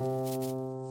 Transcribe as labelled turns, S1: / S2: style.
S1: Música